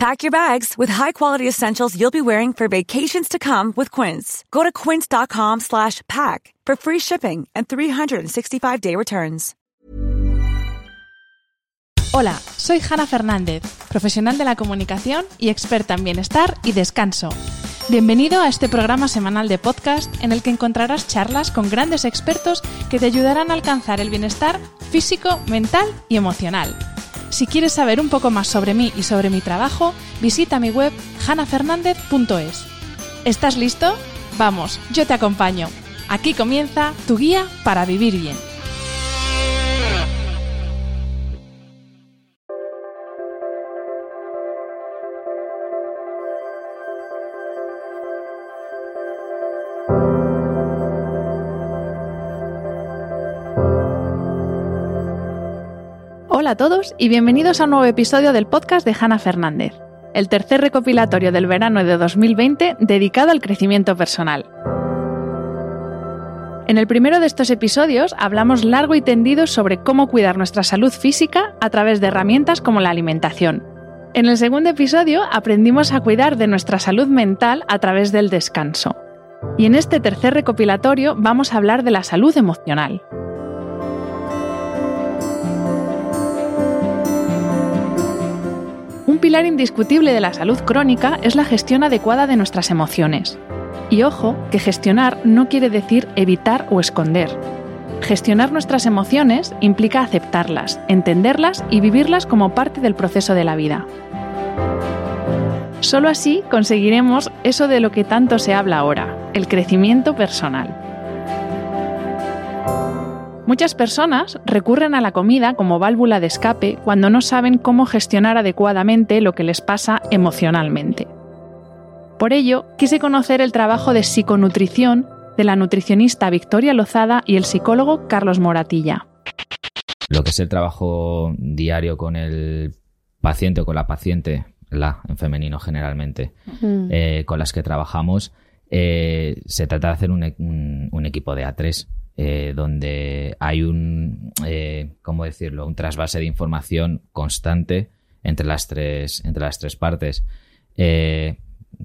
Pack your bags with high-quality essentials you'll be wearing for vacations to come with Quince. Go to quince.com slash pack for free shipping and 365-day returns. Hola, soy Hanna Fernández, profesional de la comunicación y experta en bienestar y descanso. Bienvenido a este programa semanal de podcast en el que encontrarás charlas con grandes expertos que te ayudarán a alcanzar el bienestar físico, mental y emocional. Si quieres saber un poco más sobre mí y sobre mi trabajo, visita mi web hanafernandez.es. ¿Estás listo? Vamos, yo te acompaño. Aquí comienza tu guía para vivir bien. Hola a todos y bienvenidos a un nuevo episodio del podcast de Hanna Fernández, el tercer recopilatorio del verano de 2020 dedicado al crecimiento personal. En el primero de estos episodios hablamos largo y tendido sobre cómo cuidar nuestra salud física a través de herramientas como la alimentación. En el segundo episodio aprendimos a cuidar de nuestra salud mental a través del descanso. Y en este tercer recopilatorio vamos a hablar de la salud emocional. Un pilar indiscutible de la salud crónica es la gestión adecuada de nuestras emociones. Y ojo, que gestionar no quiere decir evitar o esconder. Gestionar nuestras emociones implica aceptarlas, entenderlas y vivirlas como parte del proceso de la vida. Solo así conseguiremos eso de lo que tanto se habla ahora, el crecimiento personal. Muchas personas recurren a la comida como válvula de escape cuando no saben cómo gestionar adecuadamente lo que les pasa emocionalmente. Por ello, quise conocer el trabajo de psiconutrición de la nutricionista Victoria Lozada y el psicólogo Carlos Moratilla. Lo que es el trabajo diario con el paciente o con la paciente, la en femenino generalmente, eh, con las que trabajamos, eh, se trata de hacer un, un- un equipo de A3, eh, donde hay un, eh, ¿cómo decirlo?, un trasvase de información constante entre las tres, entre las tres partes. Eh,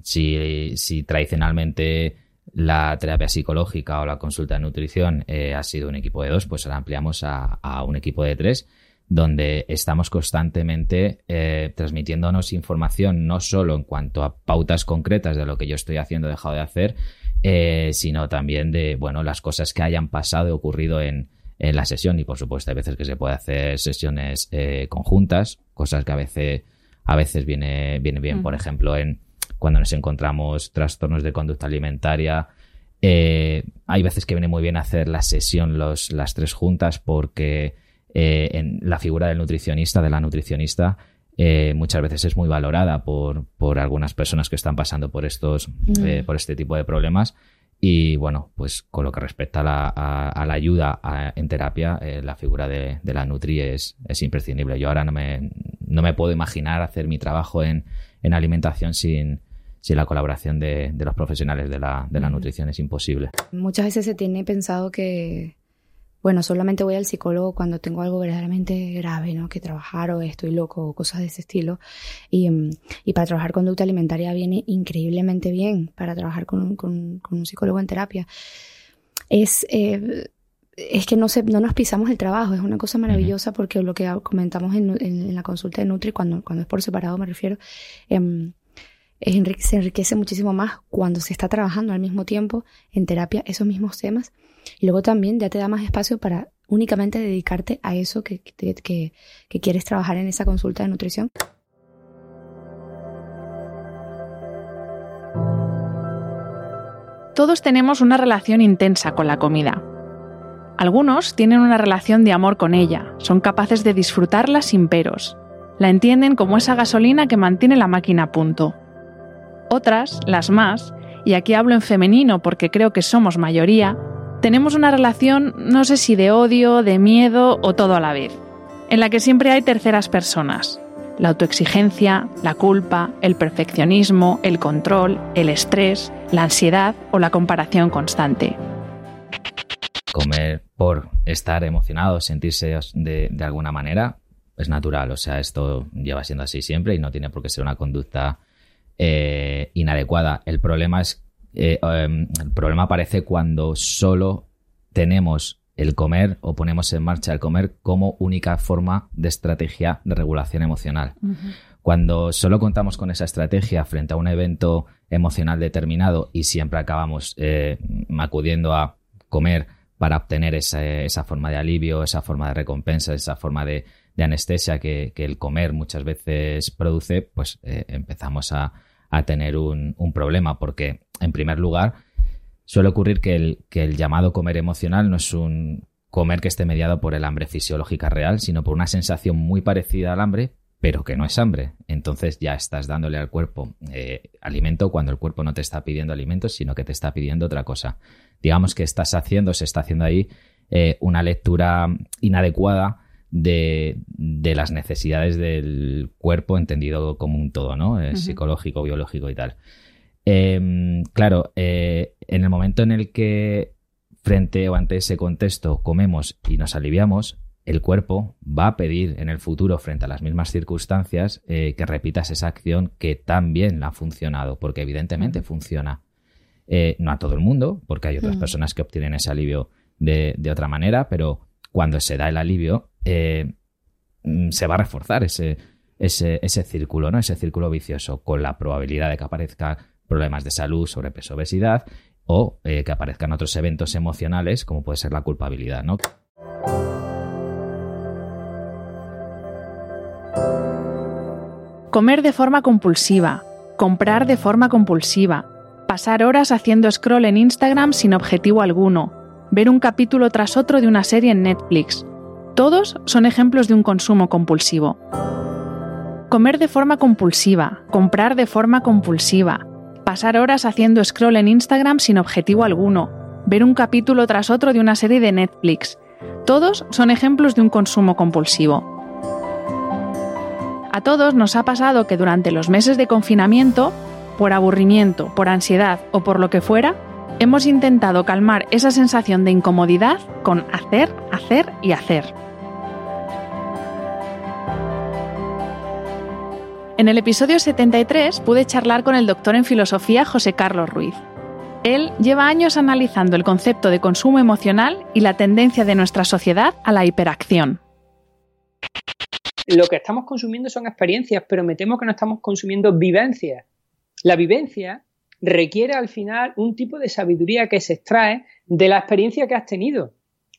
si, si tradicionalmente la terapia psicológica o la consulta de nutrición ha sido un equipo de dos, pues ahora ampliamos a, a un equipo de tres, donde estamos constantemente transmitiéndonos información no solo en cuanto a pautas concretas de lo que yo estoy haciendo o dejado de hacer, eh, sino también de bueno las cosas que hayan pasado y ocurrido en, en la sesión. Y por supuesto, hay veces que se puede hacer sesiones eh, conjuntas, cosas que a veces, a veces viene, viene bien, por ejemplo, en cuando nos encontramos trastornos de conducta alimentaria. eh, hay veces que viene muy bien hacer la sesión los, las tres juntas porque eh, en la figura del nutricionista, de la nutricionista, eh, muchas veces es muy valorada por, por algunas personas que están pasando por estos, eh, por este tipo de problemas. Y bueno, pues con lo que respecta a la, a- a la ayuda a- en terapia, eh, la figura de, de la Nutri es, es imprescindible. Yo ahora no me, no me puedo imaginar hacer mi trabajo en, en alimentación sin, sin la colaboración de, de los profesionales de la, de la nutrición. Es imposible. Muchas veces se tiene pensado que, bueno, solamente voy al psicólogo cuando tengo algo verdaderamente grave, ¿no? Que trabajar o estoy loco o cosas de ese estilo. Y, mm, y para trabajar conducta alimentaria viene increíblemente bien para trabajar con, con- con un psicólogo en terapia. Es, eh, es que no, se, no nos pisamos el trabajo, es una cosa maravillosa porque lo que comentamos en, en- en la consulta de Nutri, cuando, cuando es por separado me refiero, em, es enrique- se enriquece muchísimo más cuando se está trabajando al mismo tiempo en terapia esos mismos temas y luego también ya te da más espacio para únicamente dedicarte a eso que, que, que- quieres trabajar en esa consulta de nutrición. Todos tenemos una relación intensa con la comida. Algunos tienen una relación de amor con ella, son capaces de disfrutarla sin peros. La entienden como esa gasolina que mantiene la máquina a punto. Otras, las más, y aquí hablo en femenino porque creo que somos mayoría, tenemos una relación, no sé si de odio, de miedo o todo a la vez, en la que siempre hay terceras personas. La autoexigencia, la culpa, el perfeccionismo, el control, el estrés, la ansiedad o la comparación constante. Comer por estar emocionado, sentirse de, alguna manera, es natural. O sea, esto lleva siendo así siempre y no tiene por qué ser una conducta eh, inadecuada. El problema es eh, em, el problema aparece cuando solo tenemos el comer o ponemos en marcha el comer como única forma de estrategia de regulación emocional. Cuando solo contamos con esa estrategia frente a un evento emocional determinado y siempre acabamos eh, acudiendo a comer para obtener esa, forma de alivio, esa forma de recompensa, esa forma de, anestesia que, el comer muchas veces produce, pues eh, empezamos a, a tener un, problema, porque en primer lugar suele ocurrir que el, que el llamado comer emocional no es un comer que esté mediado por el hambre fisiológica real, sino por una sensación muy parecida al hambre, pero que no es hambre. Entonces ya estás dándole al cuerpo eh, alimento cuando el cuerpo no te está pidiendo alimento, sino que te está pidiendo otra cosa. Digamos que estás haciendo, se está haciendo ahí eh, una lectura inadecuada de, las necesidades del cuerpo entendido como un todo, ¿no? Eh, psicológico, biológico y tal. Em, claro, eh, en el momento en el que frente o ante ese contexto comemos y nos aliviamos, el cuerpo va a pedir en el futuro, frente a las mismas circunstancias, eh, que repitas esa acción que tan bien ha funcionado, porque evidentemente funciona. no a todo el mundo, porque hay otras personas que obtienen ese alivio de, de, otra manera, pero cuando se da el alivio, eh, mm, se va a reforzar ese, ese, círculo, ¿no? Ese círculo vicioso, con la probabilidad de que aparezcan problemas de salud, sobrepeso, obesidad, o eh, que aparezcan otros eventos emocionales, como puede ser la culpabilidad. Comer de forma compulsiva, comprar de forma compulsiva, pasar horas haciendo scroll en Instagram sin objetivo alguno, ver un capítulo tras otro de una serie en Netflix, todos son ejemplos de un consumo compulsivo. Comer de forma compulsiva, comprar de forma compulsiva, pasar horas haciendo scroll en Instagram sin objetivo alguno, ver un capítulo tras otro de una serie de Netflix. Todos son ejemplos de un consumo compulsivo. A todos nos ha pasado que durante los meses de confinamiento, por aburrimiento, por ansiedad o por lo que fuera, hemos intentado calmar esa sensación de incomodidad con hacer, hacer y hacer. En el episodio 73 pude charlar con el doctor en filosofía José Carlos Ruiz. Él lleva años analizando el concepto de consumo emocional y la tendencia de nuestra sociedad a la hiperacción. Lo que estamos consumiendo son experiencias, pero me temo que no estamos consumiendo vivencias. La vivencia requiere al final un tipo de sabiduría que se extrae de la experiencia que has tenido.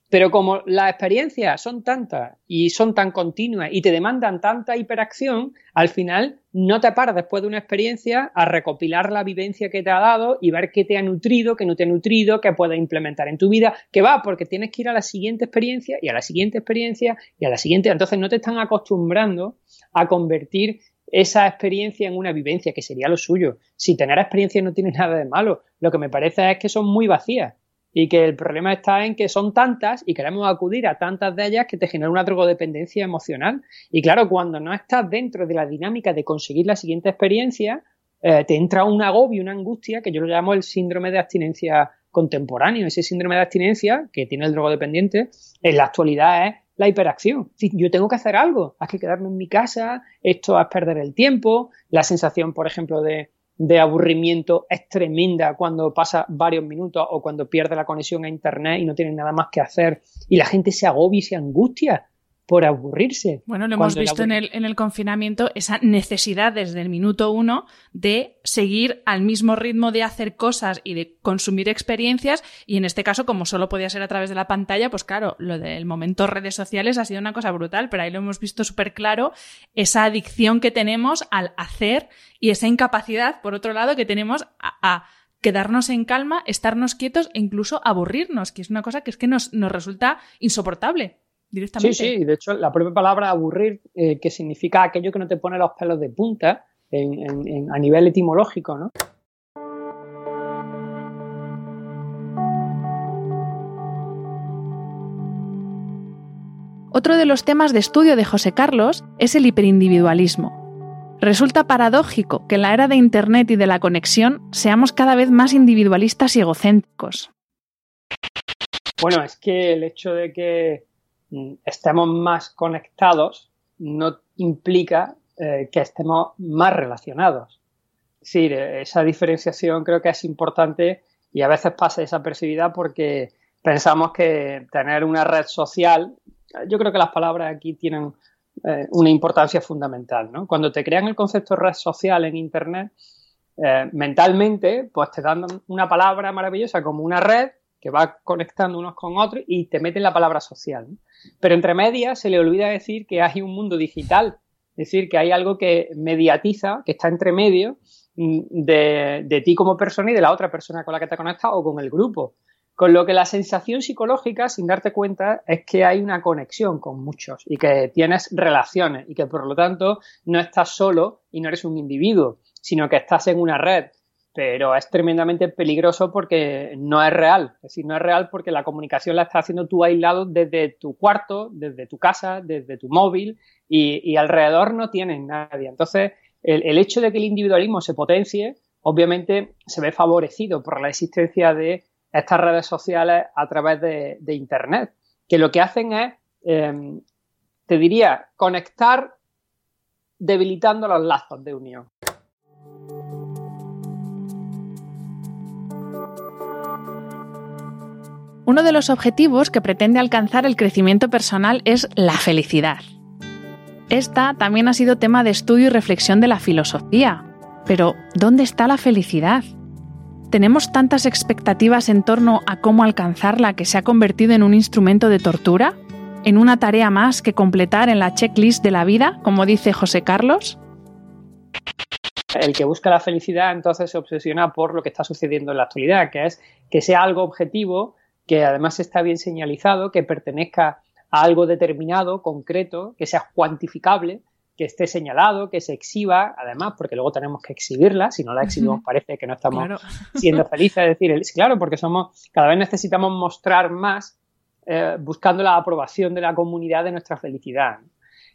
Pero como las experiencias son tantas y son tan continuas y te demandan tanta hiperacción, al final no te paras después de una experiencia a recopilar la vivencia que te ha dado y ver qué te ha nutrido, qué no te ha nutrido, qué puedes implementar en tu vida, que va, porque tienes que ir a la siguiente experiencia y a la siguiente experiencia y a la siguiente. Entonces no te están acostumbrando a convertir esa experiencia en una vivencia, que sería lo suyo. Si tener experiencia no tiene nada de malo, lo que me parece es que son muy vacías y que el problema está en que son tantas y queremos acudir a tantas de ellas que te genera una drogodependencia emocional. Y claro, cuando no estás dentro de la dinámica de conseguir la siguiente experiencia, eh, te entra un agobio, una angustia, que yo lo llamo el síndrome de abstinencia contemporáneo. Ese síndrome de abstinencia que tiene el drogodependiente en la actualidad es la hiperacción. yo tengo que hacer algo, hay que quedarme en mi casa, esto es perder el tiempo, la sensación, por ejemplo, de, de aburrimiento es tremenda cuando pasa varios minutos o cuando pierde la conexión a internet y no tiene nada más que hacer y la gente se agobia y se angustia por aburrirse. Bueno, lo hemos visto en el, en el confinamiento, esa necesidad desde el minuto uno de seguir al mismo ritmo de hacer cosas y de consumir experiencias. Y en este caso, como solo podía ser a través de la pantalla, pues claro, lo del momento redes sociales ha sido una cosa brutal, pero ahí lo hemos visto súper claro, esa adicción que tenemos al hacer y esa incapacidad, por otro lado, que tenemos a, quedarnos en calma, estarnos quietos e incluso aburrirnos, que es una cosa que es que nos, nos resulta insoportable directamente. Sí, sí, de hecho la propia palabra aburrir, eh, que significa aquello que no te pone los pelos de punta en, a nivel etimológico, ¿no? Otro de los temas de estudio de José Carlos es el hiperindividualismo. Resulta paradójico que en la era de Internet y de la conexión seamos cada vez más individualistas y egocéntricos. Bueno, es que el hecho de que estemos más conectados no implica eh, que estemos más relacionados. Es decir, esa diferenciación creo que es importante y a veces pasa desapercibida porque pensamos que tener una red social, yo creo que las palabras aquí tienen eh, una importancia fundamental. ¿no? Cuando te crean el concepto de red social en Internet, eh, mentalmente, pues te dan una palabra maravillosa como una red que va conectando unos con otros y te meten la palabra social. Pero entre medias se le olvida decir que hay un mundo digital, es decir, que hay algo que mediatiza, que está entre medio mm, de, ti como persona y de la otra persona con la que te conectas o con el grupo. Con lo que la sensación psicológica, sin darte cuenta, es que hay una conexión con muchos y que tienes relaciones y que por lo tanto no estás solo y no eres un individuo, sino que estás en una red pero es tremendamente peligroso porque no es real. Es decir, no es real porque la comunicación la estás haciendo tú aislado desde tu cuarto, desde tu casa, desde tu móvil y, alrededor no tienes nadie. Entonces, el, hecho de que el individualismo se potencie, obviamente se ve favorecido por la existencia de estas redes sociales a través de, Internet, que lo que hacen es, em, te diría, conectar debilitando los lazos de unión. Uno de los objetivos que pretende alcanzar el crecimiento personal es la felicidad. Esta también ha sido tema de estudio y reflexión de la filosofía. Pero, ¿dónde está la felicidad? ¿Tenemos tantas expectativas en torno a cómo alcanzarla que se ha convertido en un instrumento de tortura? ¿En una tarea más que completar en la checklist de la vida, como dice José Carlos? El que busca la felicidad entonces se obsesiona por lo que está sucediendo en la actualidad, que es que sea algo objetivo que además está bien señalizado, que pertenezca a algo determinado, concreto, que sea cuantificable, que esté señalado, que se exhiba, además, porque luego tenemos que exhibirla, si no la exhibimos parece que no estamos siendo felices, es decir, claro, porque somos, cada vez necesitamos mostrar más eh, buscando la aprobación de la comunidad de nuestra felicidad.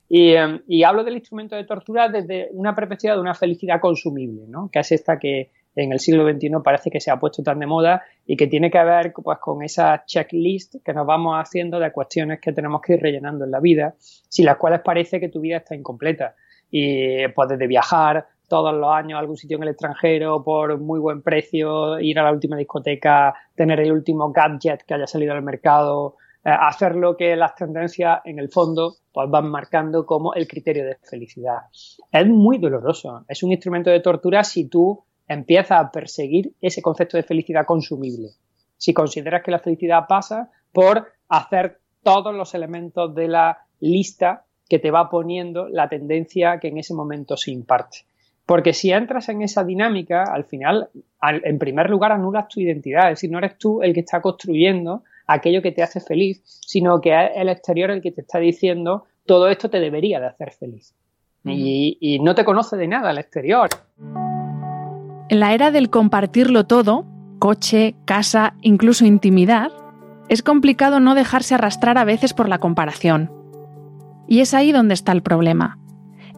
Y, eh, y, hablo del instrumento de tortura desde una perspectiva de una felicidad consumible, ¿no? que es esta que, en el siglo XXI parece que se ha puesto tan de moda y que tiene que ver pues, con esa checklist que nos vamos haciendo de cuestiones que tenemos que ir rellenando en la vida, sin las cuales parece que tu vida está incompleta. Y pues desde viajar todos los años a algún sitio en el extranjero por muy buen precio, ir a la última discoteca, tener el último gadget que haya salido al mercado, eh, hacer lo que las tendencias en el fondo pues van marcando como el criterio de felicidad. Es muy doloroso, es un instrumento de tortura si tú empieza a perseguir ese concepto de felicidad consumible. Si consideras que la felicidad pasa por hacer todos los elementos de la lista que te va poniendo la tendencia que en ese momento se imparte. Porque si entras en esa dinámica, al final, en primer lugar, anulas tu identidad. Es decir, no eres tú el que está construyendo aquello que te hace feliz, sino que es el exterior el que te está diciendo todo esto te debería de hacer feliz. y, y no te conoce de nada el exterior. En la era del compartirlo todo, coche, casa, incluso intimidad, es complicado no dejarse arrastrar a veces por la comparación. Y es ahí donde está el problema,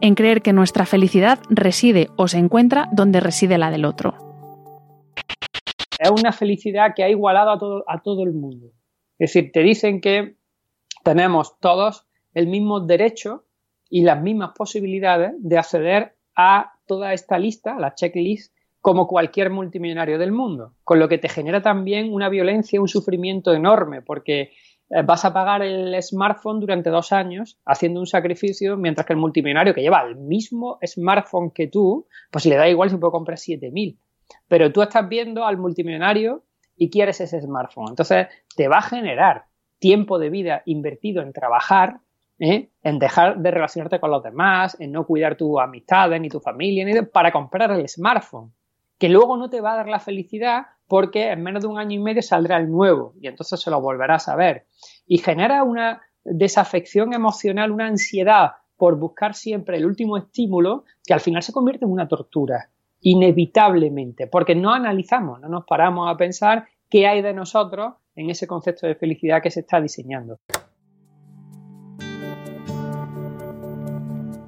en creer que nuestra felicidad reside o se encuentra donde reside la del otro. Es una felicidad que ha igualado a todo, a todo el mundo. Es decir, te dicen que tenemos todos el mismo derecho y las mismas posibilidades de acceder a toda esta lista, la checklist como cualquier multimillonario del mundo, con lo que te genera también una violencia, un sufrimiento enorme, porque eh, vas a pagar el smartphone durante dos años haciendo un sacrificio, mientras que el multimillonario que lleva el mismo smartphone que tú, pues le da igual si puede comprar 7.000. Pero tú estás viendo al multimillonario y quieres ese smartphone. Entonces, te va a generar tiempo de vida invertido en trabajar, ¿eh? en dejar de relacionarte con los demás, en no cuidar tus amistades ni tu familia, ni para comprar el smartphone que luego no te va a dar la felicidad porque en menos de un año y medio saldrá el nuevo y entonces se lo volverás a ver. Y genera una desafección emocional, una ansiedad por buscar siempre el último estímulo que al final se convierte en una tortura, inevitablemente, porque no analizamos, no nos paramos a pensar qué hay de nosotros en ese concepto de felicidad que se está diseñando.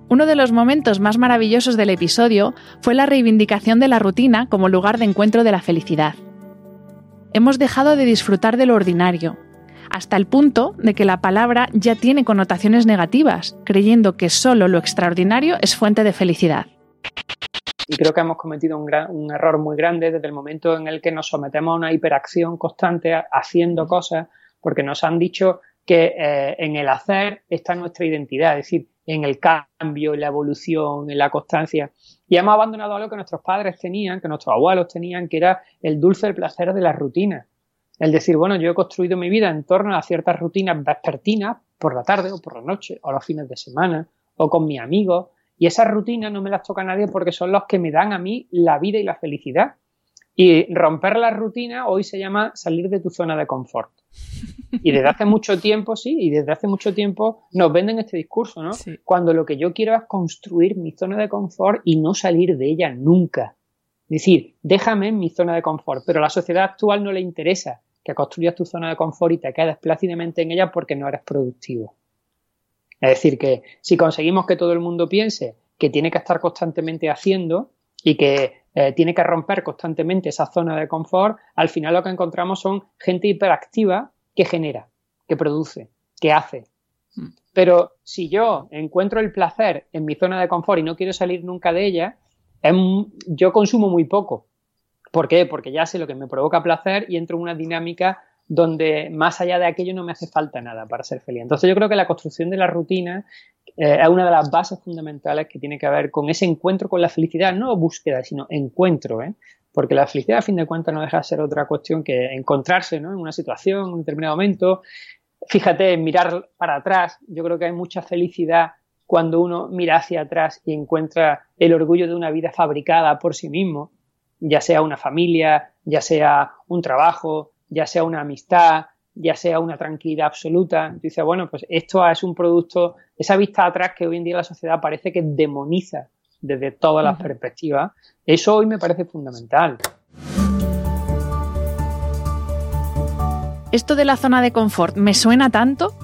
Uno de los momentos más maravillosos del episodio fue la reivindicación de la rutina como lugar de encuentro de la felicidad. Hemos dejado de disfrutar de lo ordinario, hasta el punto de que la palabra ya tiene connotaciones negativas, creyendo que solo lo extraordinario es fuente de felicidad. Y creo que hemos cometido un, error muy grande desde el momento en el que nos sometemos a una hiperacción constante haciendo cosas, porque nos han dicho que eh, en el hacer está nuestra identidad, es decir, en el cambio, en la evolución, en la constancia. Y hemos abandonado algo que nuestros padres tenían, que nuestros abuelos tenían, que era el dulce placer de la rutina. El decir, bueno, yo he construido mi vida en torno a ciertas rutinas vespertinas, por la tarde o por la noche, o los fines de semana, o con mis amigos, y esas rutinas no me las toca nadie porque son los que me dan a mí la vida y la felicidad. Y romper la rutina hoy se llama salir de tu zona de confort. Y desde hace mucho tiempo, sí, y desde hace mucho tiempo nos venden este discurso, ¿no? Cuando lo que yo quiero es construir mi zona de confort y no salir de ella nunca. Es decir, déjame en mi zona de confort, pero a la sociedad actual no le interesa que construyas tu zona de confort y te quedes plácidamente en ella porque no eres productivo. Es decir, que si conseguimos que todo el mundo piense que tiene que estar constantemente haciendo y que eh, tiene que romper constantemente esa zona de confort, al final lo que encontramos son gente hiperactiva que genera, que produce, que hace. Hmm. Pero si yo encuentro el placer en mi zona de confort y no quiero salir nunca de ella, yo consumo muy poco. ¿Por qué? Porque ya sé lo que me provoca placer y entro en una dinámica donde más allá de aquello no me hace falta nada para ser feliz. Entonces yo creo que la construcción de la rutina eh, es una de las bases fundamentales que tiene que ver con ese encuentro con la felicidad, no búsqueda, sino encuentro, ¿eh? porque la felicidad a fin de cuentas no deja de ser otra cuestión que encontrarse ¿no? en una situación, en un determinado momento. Fíjate, mirar para atrás, yo creo que hay mucha felicidad cuando uno mira hacia atrás y encuentra el orgullo de una vida fabricada por sí mismo, ya sea una familia, ya sea un trabajo, ya sea una amistad, ya sea una tranquilidad absoluta. Dice, bueno, pues esto es un producto, esa vista atrás que hoy en día la sociedad parece que demoniza desde todas las perspectivas, eso hoy me parece fundamental. Esto de la zona de confort me suena tanto.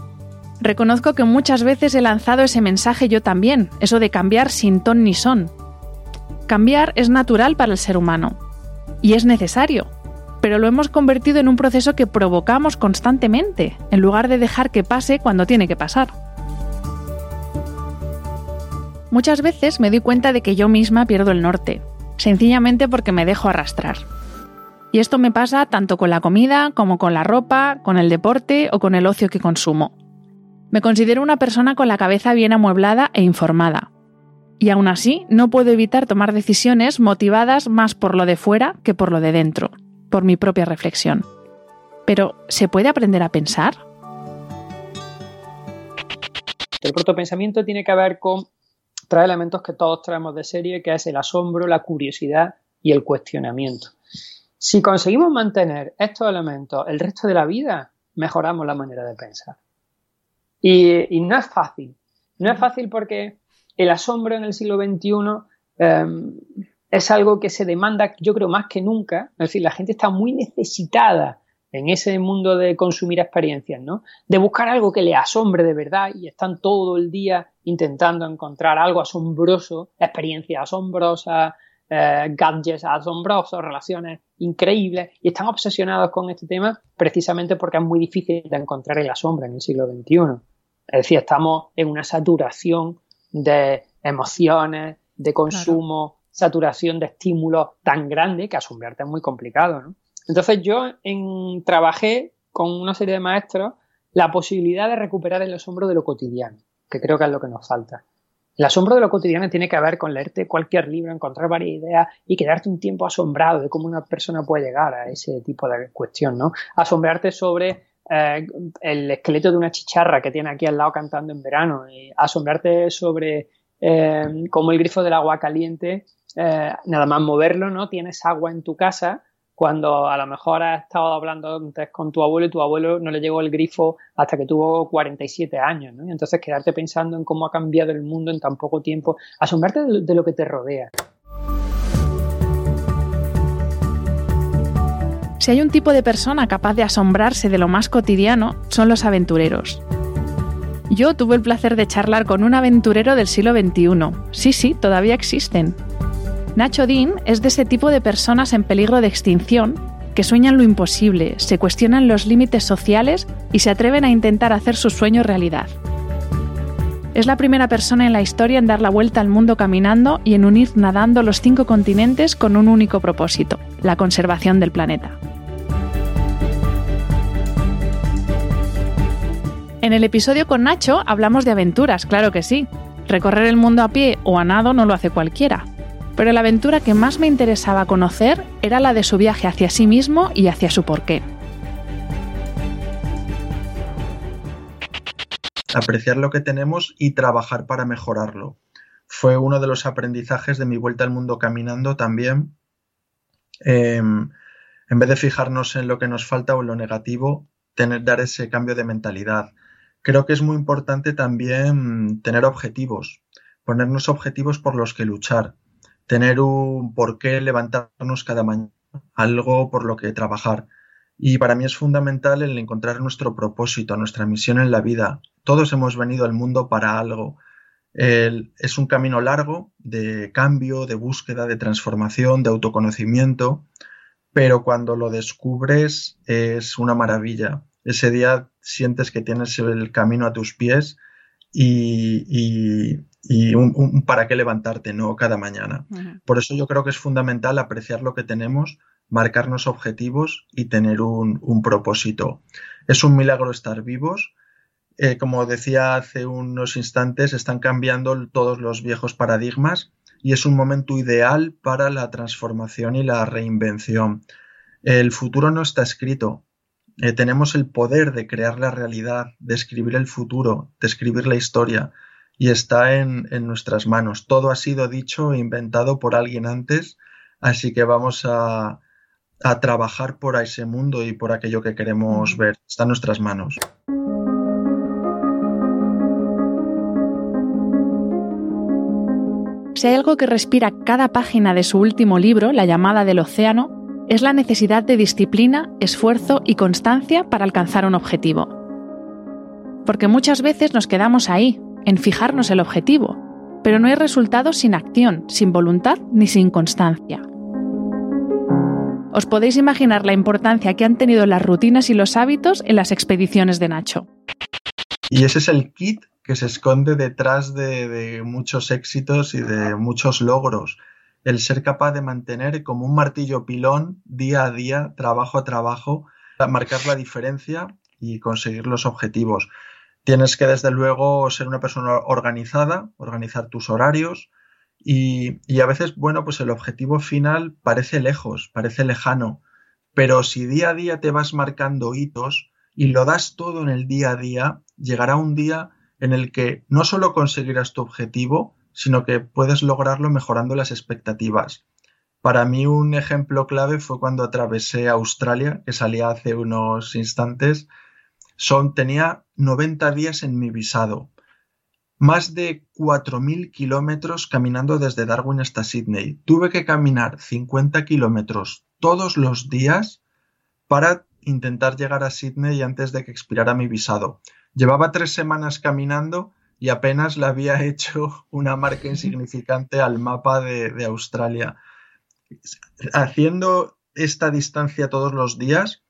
Reconozco que muchas veces he lanzado ese mensaje yo también, eso de cambiar sin ton ni son. Cambiar es natural para el ser humano y es necesario, pero lo hemos convertido en un proceso que provocamos constantemente, en lugar de dejar que pase cuando tiene que pasar. Muchas veces me doy cuenta de que yo misma pierdo el norte, sencillamente porque me dejo arrastrar. Y esto me pasa tanto con la comida como con la ropa, con el deporte o con el ocio que consumo. Me considero una persona con la cabeza bien amueblada e informada. Y aún así no puedo evitar tomar decisiones motivadas más por lo de fuera que por lo de dentro por mi propia reflexión. Pero, ¿se puede aprender a pensar? El protopensamiento tiene que ver con tres elementos que todos traemos de serie, que es el asombro, la curiosidad y el cuestionamiento. Si conseguimos mantener estos elementos el resto de la vida, mejoramos la manera de pensar. Y, no es fácil. No es fácil porque el asombro en el siglo XXI es algo que se demanda, yo creo, más que nunca. Es decir, la gente está muy necesitada en ese mundo de consumir experiencias, ¿no? De buscar algo que le asombre de verdad y están todo el día intentando encontrar algo asombroso, experiencias asombrosas, eh, gadgets asombrosos, relaciones increíbles y están obsesionados con este tema precisamente porque es muy difícil de encontrar el asombro en el siglo XXI. Es decir, estamos en una saturación de emociones, de consumo, saturación de estímulos tan grande que asombrarte es muy complicado, ¿no? Entonces yo en, trabajé con una serie de maestros la posibilidad de recuperar el asombro de lo cotidiano, que creo que es lo que nos falta. El asombro de lo cotidiano tiene que ver con leerte cualquier libro, encontrar varias ideas y quedarte un tiempo asombrado de cómo una persona puede llegar a ese tipo de cuestión, ¿no? Asombrarte sobre eh, el esqueleto de una chicharra que tiene aquí al lado cantando en verano, y asombrarte sobre eh, cómo el grifo del agua caliente eh, nada más moverlo, ¿no? Tienes agua en tu casa cuando a lo mejor has estado hablando antes con tu abuelo y tu abuelo no le llegó el grifo hasta que tuvo 47 años, ¿no? Y entonces quedarte pensando en cómo ha cambiado el mundo en tan poco tiempo, asombrarte de lo que te rodea. Si hay un tipo de persona capaz de asombrarse de lo más cotidiano, son los aventureros. Yo tuve el placer de charlar con un aventurero del siglo XXI. Sí, sí, todavía existen. Nacho Dean es de ese tipo de personas en peligro de extinción que sueñan lo imposible, se cuestionan los límites sociales y se atreven a intentar hacer sus sueños realidad. Es la primera persona en la historia en dar la vuelta al mundo caminando y en unir nadando los cinco continentes con un único propósito, la conservación del planeta. En el episodio con Nacho hablamos de aventuras, claro que sí. Recorrer el mundo a pie o a nado no lo hace cualquiera. Pero la aventura que más me interesaba conocer era la de su viaje hacia sí mismo y hacia su porqué. apreciar lo que tenemos y trabajar para mejorarlo. Fue uno de los aprendizajes de mi vuelta al mundo caminando también. Em, en vez de fijarnos en lo que nos falta o en lo negativo, tener, dar ese cambio de mentalidad. Creo que es muy importante también tener objetivos, ponernos objetivos por los que luchar, tener un por qué levantarnos cada mañana, algo por lo que trabajar. Y para mí es fundamental el encontrar nuestro propósito, nuestra misión en la vida. Todos hemos venido al mundo para algo. es un camino largo de cambio, de búsqueda, de transformación, de autoconocimiento, pero cuando lo descubres es una maravilla. Ese día sientes que tienes el camino a tus pies y, un, para qué levantarte, ¿no? Cada mañana. Por eso yo creo que es fundamental apreciar lo que tenemos, marcarnos objetivos y tener un, propósito. Es un milagro estar vivos. Eh, como decía hace unos instantes, están cambiando todos los viejos paradigmas y es un momento ideal para la transformación y la reinvención. El futuro no está escrito. Eh, tenemos el poder de crear la realidad, de escribir el futuro, de escribir la historia y está en, en nuestras manos. Todo ha sido dicho e inventado por alguien antes, así que vamos a, a trabajar por ese mundo y por aquello que queremos ver. Está en nuestras manos. Si hay algo que respira cada página de su último libro, La llamada del océano, es la necesidad de disciplina, esfuerzo y constancia para alcanzar un objetivo. Porque muchas veces nos quedamos ahí, en fijarnos el objetivo, pero no hay resultados sin acción, sin voluntad ni sin constancia. Os podéis imaginar la importancia que han tenido las rutinas y los hábitos en las expediciones de Nacho. Y ese es el kit que se esconde detrás de, muchos éxitos y de muchos logros. El ser capaz de mantener como un martillo pilón día a día, trabajo a trabajo, marcar la diferencia y conseguir los objetivos. Tienes que desde luego ser una persona organizada, organizar tus horarios, y, a veces, bueno, pues el objetivo final parece lejos, parece lejano, pero si día a día te vas marcando hitos y lo das todo en el día a día, llegará un día en el que no solo conseguirás tu objetivo, sino que puedes lograrlo mejorando las expectativas. Para mí un ejemplo clave fue cuando atravesé Australia, que salía hace unos instantes. Tenía 90 días en mi visado más de 4.000 kilómetros caminando desde Darwin hasta Sydney. Tuve que caminar 50 kilómetros todos los días para intentar llegar a Sydney antes de que expirara mi visado. Llevaba tres semanas caminando y apenas le había hecho una marca insignificante al mapa de, de Australia. Haciendo esta distancia todos los días,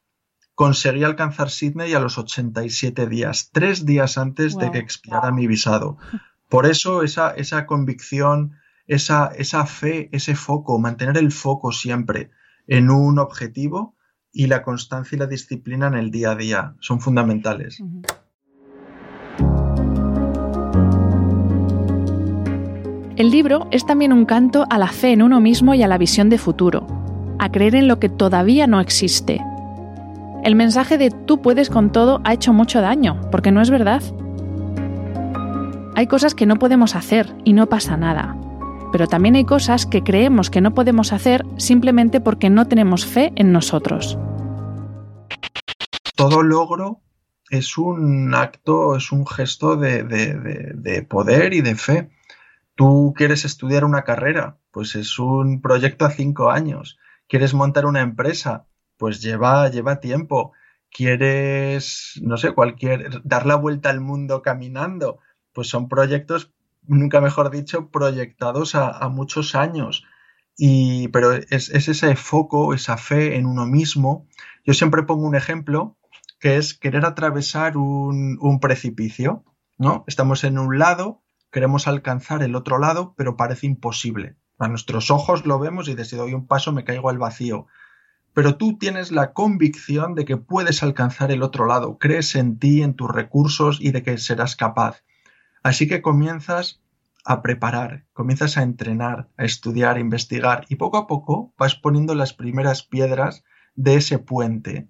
conseguí alcanzar Sydney a los 87 días, tres días antes de que expirara mi visado. Por eso esa, esa convicción, esa, esa fe, ese foco, mantener el foco siempre en un objetivo y la constancia y la disciplina en el día a día son fundamentales. El libro es también un canto a la fe en uno mismo y a la visión de futuro, a creer en lo que todavía no existe, el mensaje de tú puedes con todo ha hecho mucho daño, porque no es verdad. Hay cosas que no podemos hacer y no pasa nada. Pero también hay cosas que creemos que no podemos hacer simplemente porque no tenemos fe en nosotros. Todo logro es un acto, es un gesto de, de, poder y de fe. Tú quieres estudiar una carrera, pues es un proyecto a cinco años. Quieres montar una empresa, pues lleva, lleva tiempo. ¿Quieres, no sé, cualquier, dar la vuelta al mundo caminando? Pues son proyectos, nunca mejor dicho, proyectados a, muchos años. Y, pero es, ese foco, esa fe en uno mismo. Yo siempre pongo un ejemplo que es querer atravesar un, un precipicio, ¿no? Estamos en un lado, queremos alcanzar el otro lado, pero parece imposible. A nuestros ojos lo vemos y si doy un paso me caigo al vacío pero tú tienes la convicción de que puedes alcanzar el otro lado, crees en ti, en tus recursos y de que serás capaz. Así que comienzas a preparar, comienzas a entrenar, a estudiar, a investigar y poco a poco vas poniendo las primeras piedras de ese puente.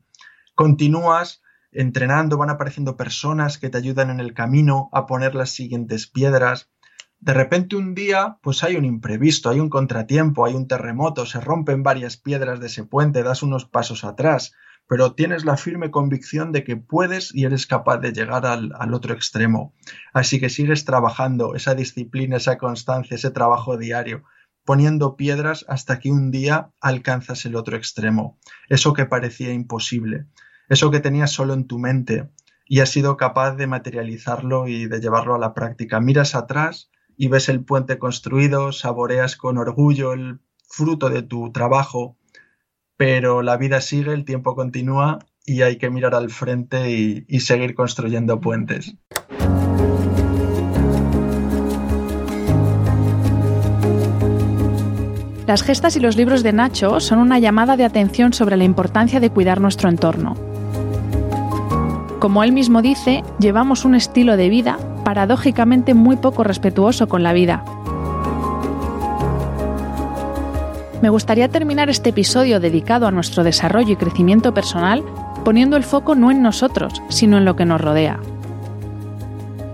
Continúas entrenando, van apareciendo personas que te ayudan en el camino a poner las siguientes piedras, de repente un día, pues hay un imprevisto, hay un contratiempo, hay un terremoto, se rompen varias piedras de ese puente, das unos pasos atrás, pero tienes la firme convicción de que puedes y eres capaz de llegar al, otro extremo. Así que sigues trabajando esa disciplina, esa constancia, ese trabajo diario, poniendo piedras hasta que un día alcanzas el otro extremo, eso que parecía imposible, eso que tenías solo en tu mente y has sido capaz de materializarlo y de llevarlo a la práctica. Miras atrás y ves el puente construido, saboreas con orgullo el fruto de tu trabajo, pero la vida sigue, el tiempo continúa y hay que mirar al frente y, seguir construyendo puentes. Las gestas y los libros de Nacho son una llamada de atención sobre la importancia de cuidar nuestro entorno. Como él mismo dice, llevamos un estilo de vida paradójicamente muy poco respetuoso con la vida. Me gustaría terminar este episodio dedicado a nuestro desarrollo y crecimiento personal poniendo el foco no en nosotros, sino en lo que nos rodea.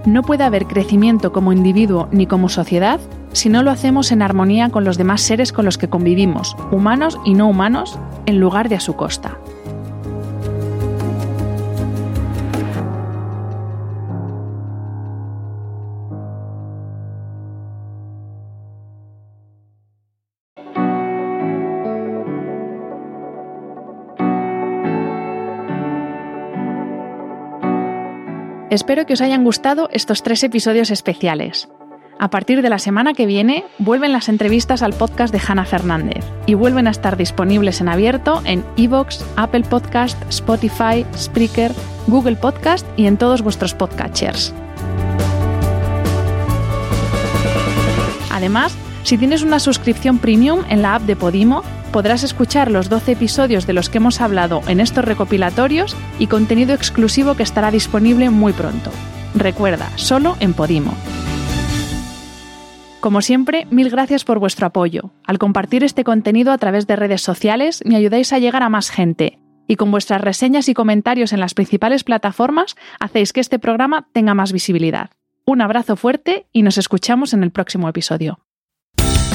No puede haber crecimiento como individuo ni como sociedad si no lo hacemos en armonía con los demás seres con los que convivimos, humanos y no humanos, en lugar de a su costa. Espero que os hayan gustado estos tres episodios especiales. A partir de la semana que viene vuelven las entrevistas al podcast de Hanna Fernández y vuelven a estar disponibles en abierto en iVoox, Apple Podcast, Spotify, Spreaker, Google Podcast y en todos vuestros podcatchers. Además, si tienes una suscripción premium en la app de Podimo, podrás escuchar los 12 episodios de los que hemos hablado en estos recopilatorios y contenido exclusivo que estará disponible muy pronto. Recuerda, solo en Podimo. Como siempre, mil gracias por vuestro apoyo. Al compartir este contenido a través de redes sociales, me ayudáis a llegar a más gente. Y con vuestras reseñas y comentarios en las principales plataformas, hacéis que este programa tenga más visibilidad. Un abrazo fuerte y nos escuchamos en el próximo episodio.